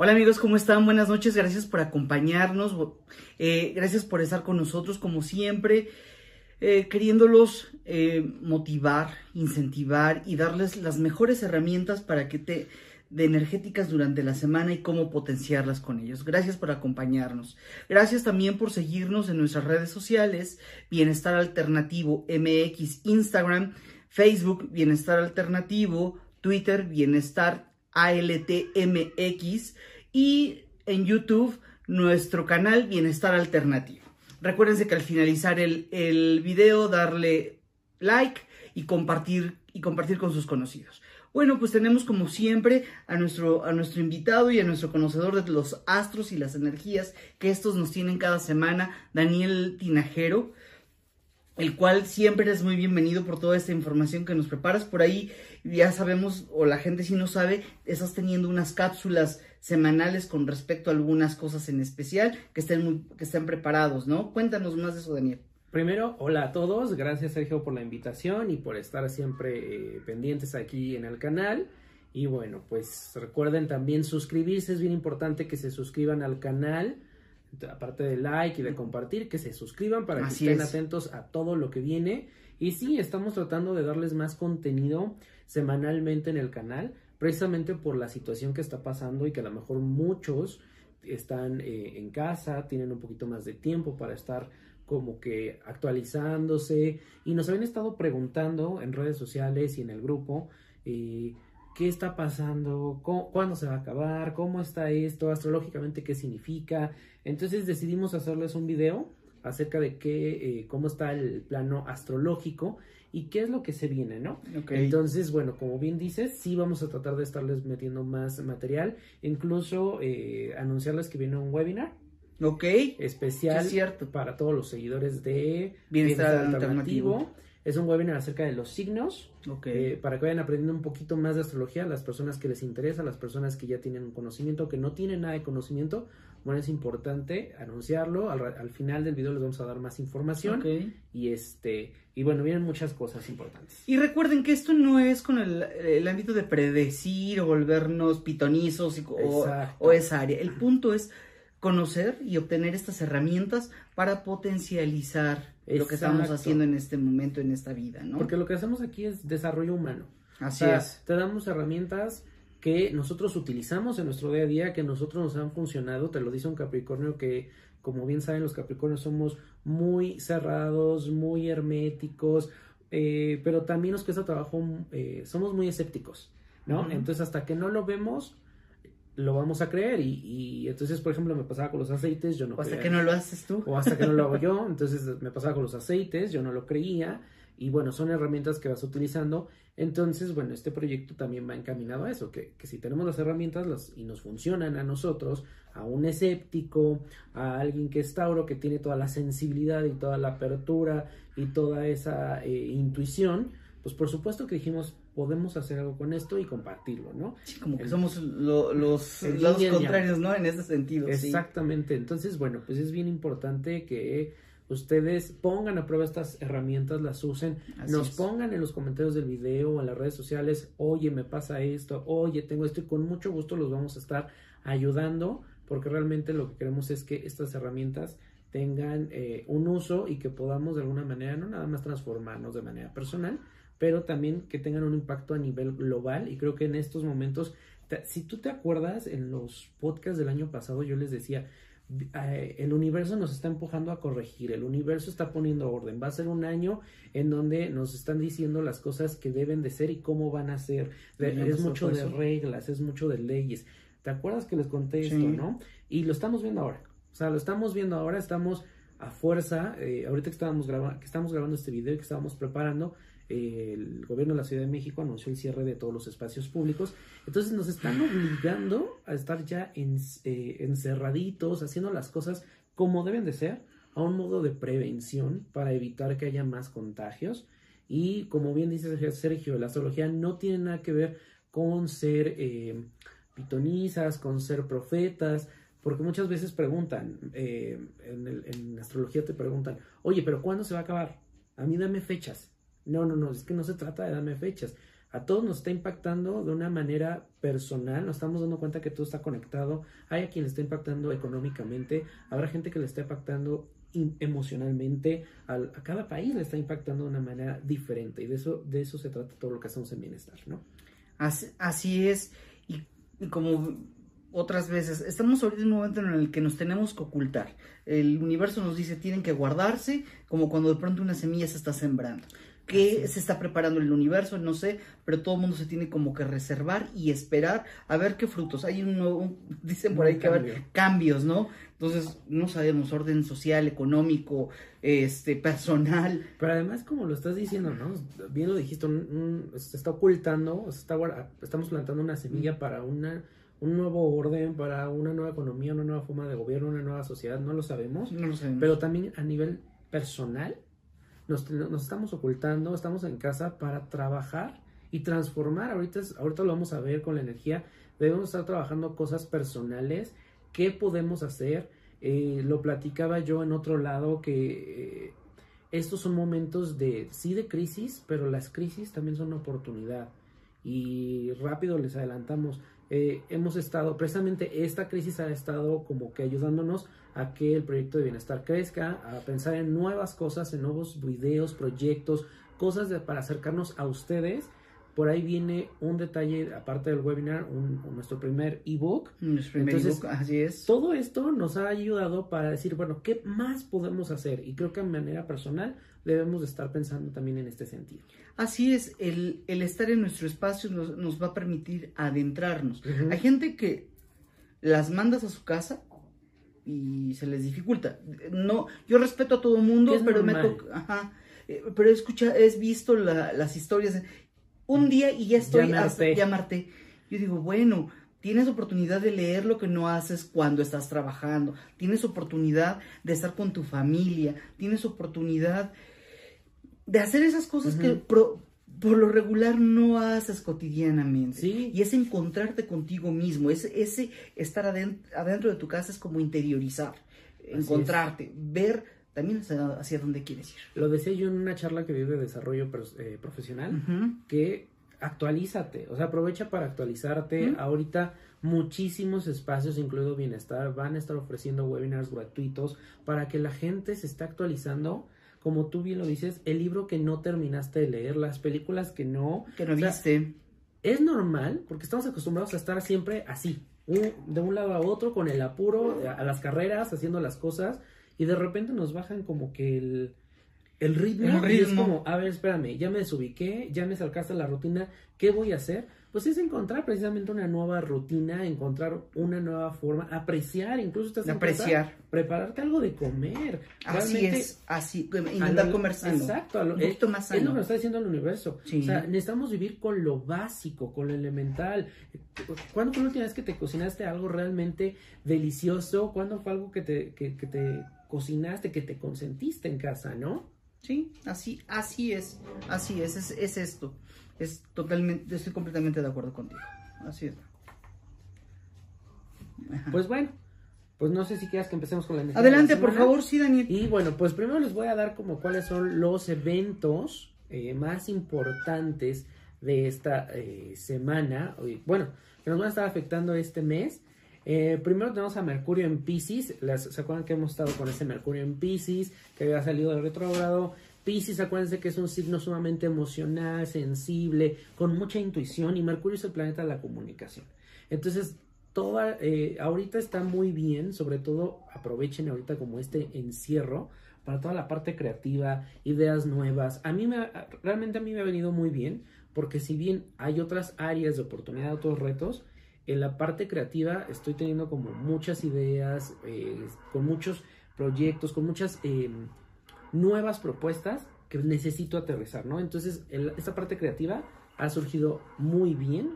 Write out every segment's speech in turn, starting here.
Hola amigos, ¿cómo están? Buenas noches, gracias por acompañarnos, eh, gracias por estar con nosotros como siempre, eh, queriéndolos eh, motivar, incentivar y darles las mejores herramientas para que te de energéticas durante la semana y cómo potenciarlas con ellos. Gracias por acompañarnos. Gracias también por seguirnos en nuestras redes sociales, Bienestar Alternativo MX, Instagram, Facebook, Bienestar Alternativo, Twitter, Bienestar ALTMX y en YouTube nuestro canal Bienestar Alternativo. Recuérdense que al finalizar el, el video darle like y compartir, y compartir con sus conocidos. Bueno, pues tenemos como siempre a nuestro, a nuestro invitado y a nuestro conocedor de los astros y las energías que estos nos tienen cada semana, Daniel Tinajero el cual siempre es muy bienvenido por toda esta información que nos preparas. Por ahí ya sabemos, o la gente si no sabe, estás teniendo unas cápsulas semanales con respecto a algunas cosas en especial que estén, muy, que estén preparados, ¿no? Cuéntanos más de eso, Daniel. Primero, hola a todos, gracias Sergio por la invitación y por estar siempre eh, pendientes aquí en el canal. Y bueno, pues recuerden también suscribirse, es bien importante que se suscriban al canal aparte de like y de compartir, que se suscriban para que estén atentos a todo lo que viene. Y sí, estamos tratando de darles más contenido semanalmente en el canal, precisamente por la situación que está pasando y que a lo mejor muchos están eh, en casa, tienen un poquito más de tiempo para estar como que actualizándose. Y nos habían estado preguntando en redes sociales y en el grupo eh, qué está pasando, cuándo se va a acabar, cómo está esto, astrológicamente qué significa. Entonces decidimos hacerles un video acerca de qué, eh, cómo está el plano astrológico y qué es lo que se viene, ¿no? Entonces, bueno, como bien dices, sí vamos a tratar de estarles metiendo más material, incluso eh, anunciarles que viene un webinar. Ok. Especial cierto. para todos los seguidores de Bienestar, alternativo es un webinar acerca de los signos, eh, para que vayan aprendiendo un poquito más de astrología, las personas que les interesa, las personas que ya tienen un conocimiento, que no tienen nada de conocimiento, bueno, es importante anunciarlo. Al, final del video les vamos a dar más información. Y este, y bueno, vienen muchas cosas importantes. Y recuerden que esto no es con el, ámbito de predecir o volvernos pitonizos o, o esa área. El punto es conocer y obtener estas herramientas para potencializar lo que estamos haciendo en este momento, en esta vida, ¿no? Porque lo que hacemos aquí es desarrollo humano. Así es. Te damos herramientas que nosotros utilizamos en nuestro día a día, que nosotros nos han funcionado. Te lo dice un Capricornio que, como bien saben, los Capricornios somos muy cerrados, muy herméticos, eh, pero también nos cuesta trabajo, eh, somos muy escépticos, ¿no? Entonces, hasta que no lo vemos, lo vamos a creer. Y, y, entonces por ejemplo me pasaba con los aceites yo no o hasta que no lo haces tú. O hasta que no lo hago yo. Entonces me pasaba con los aceites yo no lo creía. Y bueno son herramientas que vas utilizando. Entonces bueno este proyecto también va encaminado a eso que, que si tenemos las herramientas las, y nos funcionan a nosotros a un escéptico a alguien que es Tauro que tiene toda la sensibilidad y toda la apertura y toda esa eh, intuición pues por supuesto que dijimos podemos hacer algo con esto y compartirlo, ¿no? Sí, como que somos los lados contrarios, ¿no? En ese sentido. Exactamente. Entonces, bueno, pues es bien importante que ustedes pongan a prueba estas herramientas, las usen, nos pongan en los comentarios del video en las redes sociales, oye, me pasa esto, oye, tengo esto, y con mucho gusto los vamos a estar ayudando, porque realmente lo que queremos es que estas herramientas tengan eh, un uso y que podamos de alguna manera no nada más transformarnos de manera personal, pero también que tengan un impacto a nivel global. Y creo que en estos momentos, si tú te acuerdas, en los podcasts del año pasado yo les decía, eh, el universo nos está empujando a corregir, el universo está poniendo orden, va a ser un año en donde nos están diciendo las cosas que deben de ser y cómo van a ser, es mucho de reglas, es mucho de leyes. ¿Te acuerdas que les conté esto, no? Y lo estamos viendo ahora, sea, lo estamos viendo ahora, estamos a fuerza, eh, ahorita que estábamos, grabando, que estamos grabando este video y que estábamos preparando, el gobierno de la Ciudad de México anunció el cierre de todos los espacios públicos. Entonces nos están obligando a estar ya eh, encerraditos, haciendo las cosas como deben de ser, a un modo de prevención para evitar que haya más contagios. Y como bien dice Sergio, la astrología no tiene nada que ver con ser eh, pitonizas, con ser profetas, porque muchas veces preguntan, eh, en, en astrología te preguntan, oye, pero ¿cuándo se va a acabar? A mí dame fechas. No, no, no, es que no se trata de darme fechas. a todos nos está impactando de una manera personal, nos estamos dando cuenta que todo está conectado, hay a quien le está impactando económicamente, habrá gente que le está impactando emocionalmente, a, cada país le está impactando de una manera diferente y de eso, de eso se trata todo lo que hacemos en bienestar, ¿no? Así, es, y, como otras veces, estamos ahorita en un momento en el que nos tenemos que ocultar. El universo nos dice tienen que guardarse, como cuando de pronto una semilla se está sembrando qué se está preparando el universo, no sé, pero todo el mundo se tiene como que reservar y esperar a ver qué frutos. Hay un nuevo, dicen por ahí que haber cambios, ¿no? Entonces, no sabemos, orden social, económico, este, personal. Pero además, como lo estás diciendo, ¿no? Bien lo dijiste, se está ocultando, se está, estamos plantando una semilla para una un nuevo orden, para una nueva economía, una nueva forma de gobierno, una nueva sociedad, no lo sabemos. No lo sabemos. Pero también a nivel personal, nos, nos, estamos ocultando, estamos en casa para trabajar y transformar. Ahorita, ahorita lo vamos a ver con la energía. Debemos estar trabajando cosas personales. ¿Qué podemos hacer? Eh, lo platicaba yo en otro lado que eh, estos son momentos de, sí, de crisis, pero las crisis también son una oportunidad. Y rápido les adelantamos. Eh, hemos estado, precisamente esta crisis ha estado como que ayudándonos a que el proyecto de bienestar crezca, a pensar en nuevas cosas, en nuevos videos, proyectos, cosas para acercarnos a ustedes. Por ahí viene un detalle, aparte del webinar, nuestro primer ebook. Nuestro primer ebook, así es. Todo esto nos ha ayudado para decir, bueno, ¿qué más podemos hacer? Y creo que de manera personal debemos de estar pensando también en este sentido. Así es, el, estar en nuestro espacio nos, va a permitir adentrarnos. Hay gente que las mandas a su casa y se les dificulta. No, yo respeto a todo mundo, pero me toca, eh, pero he escuchado, he visto las historias. Un día y ya estoy, llamarte. Yo digo, bueno, tienes oportunidad de leer lo que no haces cuando estás trabajando, tienes oportunidad de estar con tu familia, tienes oportunidad de hacer esas cosas que por lo regular no haces cotidianamente. ¿Sí? Y es encontrarte contigo mismo, ese, ese estar adentro, de tu casa es como interiorizar, encontrarte, ver también hacia, dónde quieres ir. Lo decía yo en una charla que vi de desarrollo eh, profesional, que actualízate, o sea, aprovecha para actualizarte. Ahorita muchísimos espacios, incluido Bienestar, van a estar ofreciendo webinars gratuitos para que la gente se esté actualizando como tú bien lo dices, el libro que no terminaste de leer, las películas que no... Que no viste. es normal, porque estamos acostumbrados a estar siempre así, de un lado a otro, con el apuro, a las carreras, haciendo las cosas, y de repente nos bajan como que el, el ritmo, Y es como, a ver, espérame, ya me desubiqué, ya me salcaste la rutina, ¿qué voy a hacer? Pues es encontrar precisamente una nueva rutina, encontrar una nueva forma, apreciar, incluso estás apreciar, prepararte algo de comer. Así es, así, intentar comer sano. Exacto, un poquito más sano. Es lo que nos está diciendo el universo. O sea, necesitamos vivir con lo básico, con lo elemental. ¿Cuándo fue la última vez que te cocinaste algo realmente delicioso? ¿Cuándo fue algo que te, que, que te cocinaste, que te consentiste en casa, no? Sí, así, así es, así es, es, es esto. Es totalmente, estoy completamente de acuerdo contigo. Así es. Pues bueno, pues no sé si quieras que empecemos con la energía. Adelante, por favor, sí, Daniel. Y bueno, pues primero les voy a dar como cuáles son los eventos eh, más importantes de esta eh, semana. Bueno, que nos van a estar afectando este mes. Eh, primero tenemos a Mercurio en Pisces. ¿Se acuerdan que hemos estado con ese Mercurio en Pisces? Que había salido del retrógrado. Pisces, acuérdense que es un signo sumamente emocional, sensible, con mucha intuición y Mercurio es el planeta de la comunicación. Entonces, toda, eh, ahorita está muy bien, sobre todo aprovechen ahorita como este encierro para toda la parte creativa, ideas nuevas. A mí me, realmente a mí me ha venido muy bien, porque si bien hay otras áreas de oportunidad, otros retos, en la parte creativa estoy teniendo como muchas ideas, eh, con muchos proyectos, con muchas em, nuevas propuestas que necesito aterrizar, ¿no? Entonces, esta parte creativa ha surgido muy bien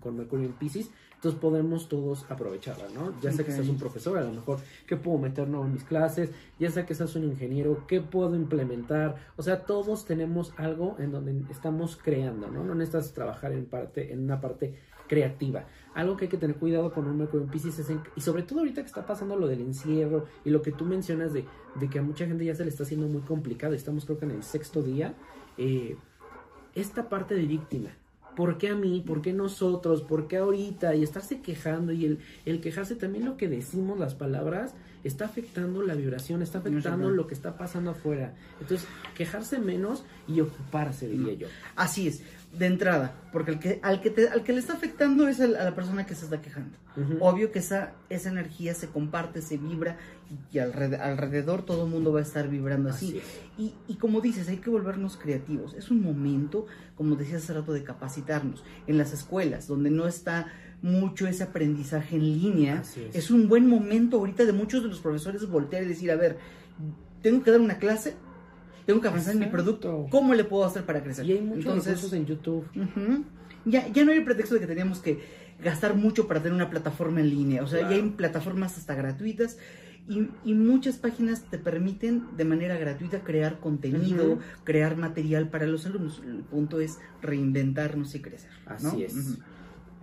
con Mercurio en Pisces, entonces podemos todos aprovecharla, ¿no? Ya sé que seas un profesor, a lo mejor, ¿qué puedo meter en mis clases? Ya sé que seas un ingeniero, ¿qué puedo implementar? O sea, todos tenemos algo en donde estamos creando, ¿no? No necesitas trabajar en, parte, en una parte creativa. Algo que hay que tener cuidado con un Mercurio en Pisces es y sobre todo ahorita que está pasando lo del encierro y lo que tú mencionas de, que a mucha gente ya se le está haciendo muy complicado, estamos creo que en el sexto día, eh, esta parte de víctima, ¿por qué a mí? ¿Por qué nosotros? ¿Por qué ahorita? Y estarse quejando y el, el quejarse también lo que decimos, las palabras, está afectando la vibración, está afectando lo que está pasando afuera. Entonces, quejarse menos y ocuparse, diría yo. Así es, de entrada, porque el que, al, que te, al que le está afectando es a la persona que se está quejando. Obvio que esa, esa energía se comparte, se vibra y alrededor, todo el mundo va a estar vibrando así. y, y, como dices, hay que volvernos creativos. Es un momento, como decías hace rato, de capacitarnos. En las escuelas, donde no está mucho ese aprendizaje en línea, es. un buen momento ahorita de muchos de los profesores voltear y decir, a ver, tengo que dar una clase, tengo que avanzar en mi producto, ¿cómo le puedo hacer para crecer? Y hay muchos Entonces, en YouTube. ya, ya no hay el pretexto de que teníamos que gastar mucho para tener una plataforma en línea, o sea, ya hay plataformas hasta gratuitas. Y, y, muchas páginas te permiten de manera gratuita crear contenido, crear material para los alumnos. El punto es reinventarnos y crecer. Así es.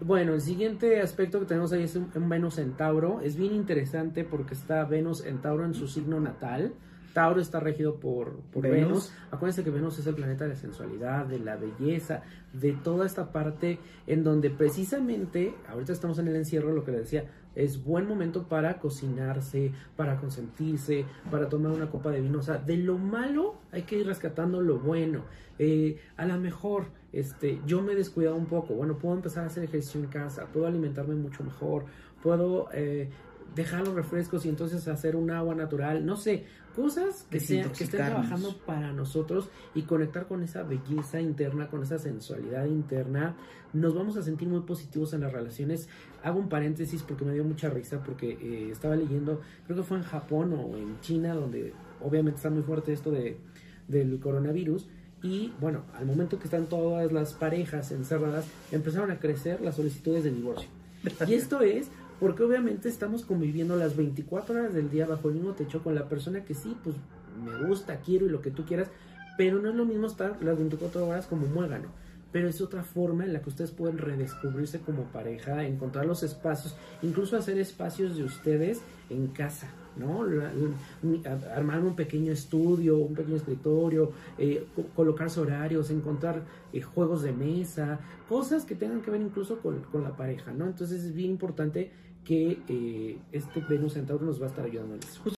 Bueno, el siguiente aspecto que tenemos ahí es un, Venus en Tauro. Es bien interesante porque está Venus en Tauro en su signo natal. Tauro está regido por, por Venus. Acuérdense que Venus es el planeta de la sensualidad, de la belleza, de toda esta parte en donde precisamente, ahorita estamos en el encierro, lo que le decía, es buen momento para cocinarse, para consentirse, para tomar una copa de vino. O sea, de lo malo hay que ir rescatando lo bueno. Eh, a lo mejor este, yo me he descuidado un poco. Bueno, puedo empezar a hacer ejercicio en casa, puedo alimentarme mucho mejor, puedo eh, dejar los refrescos y entonces hacer un agua natural. No sé, cosas que, sean, que estén trabajando para nosotros y conectar con esa belleza interna, con esa sensualidad interna. Nos vamos a sentir muy positivos en las relaciones. Hago un paréntesis porque me dio mucha risa porque eh, estaba leyendo, creo que fue en Japón o en China, donde obviamente está muy fuerte esto de, del coronavirus. Y bueno, al momento que están todas las parejas encerradas, empezaron a crecer las solicitudes de divorcio. Y esto es porque obviamente estamos conviviendo las 24 horas del día bajo el mismo techo con la persona que sí, pues me gusta, quiero y lo que tú quieras, pero no es lo mismo estar las 24 horas como muégano. Pero es otra forma en la que ustedes pueden redescubrirse como pareja, encontrar los espacios, incluso hacer espacios de ustedes en casa. ¿no? Armar un pequeño estudio, un pequeño escritorio, eh, colocarse horarios, encontrar eh, juegos de mesa, cosas que tengan que ver incluso con, la pareja, ¿no? Entonces es bien importante que eh, este Venus Centauro nos va a estar ayudando en eso.